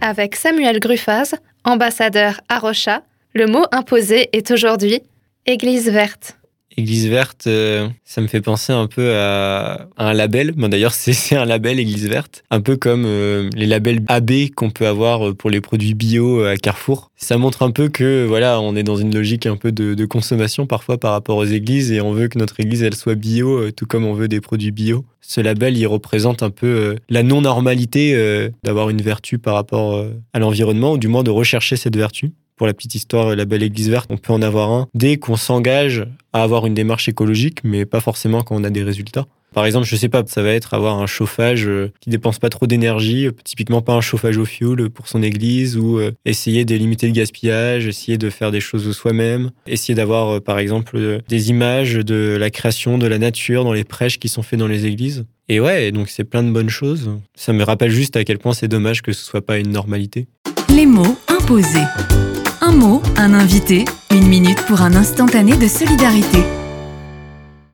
Avec Samuel Gruffaz, ambassadeur à Rocha, le mot imposé est aujourd'hui Église verte. Église verte, euh, ça me fait penser un peu à, un label. Bon, D'ailleurs, c'est un label Église verte, un peu comme euh, les labels AB qu'on peut avoir pour les produits bio à Carrefour. Ça montre un peu que voilà, on est dans une logique un peu de, de consommation parfois par rapport aux églises et on veut que notre église elle soit bio, euh, tout comme on veut des produits bio. Ce label, il représente un peu la non-normalité d'avoir une vertu par rapport à l'environnement, ou du moins de rechercher cette vertu. Pour la petite histoire, la belle église verte, on peut en avoir un dès qu'on s'engage à avoir une démarche écologique, mais pas forcément quand on a des résultats. Par exemple, je sais pas, ça va être avoir un chauffage euh, qui dépense pas trop d'énergie, typiquement pas un chauffage au fioul pour son église, ou euh, essayer de limiter le gaspillage, essayer de faire des choses soi-même, essayer d'avoir euh, par exemple des images de la création de la nature dans les prêches qui sont faits dans les églises. Et ouais, donc c'est plein de bonnes choses. Ça me rappelle juste à quel point c'est dommage que ce soit pas une normalité. Les mots imposés. Un mot, un invité, une minute pour un instantané de solidarité.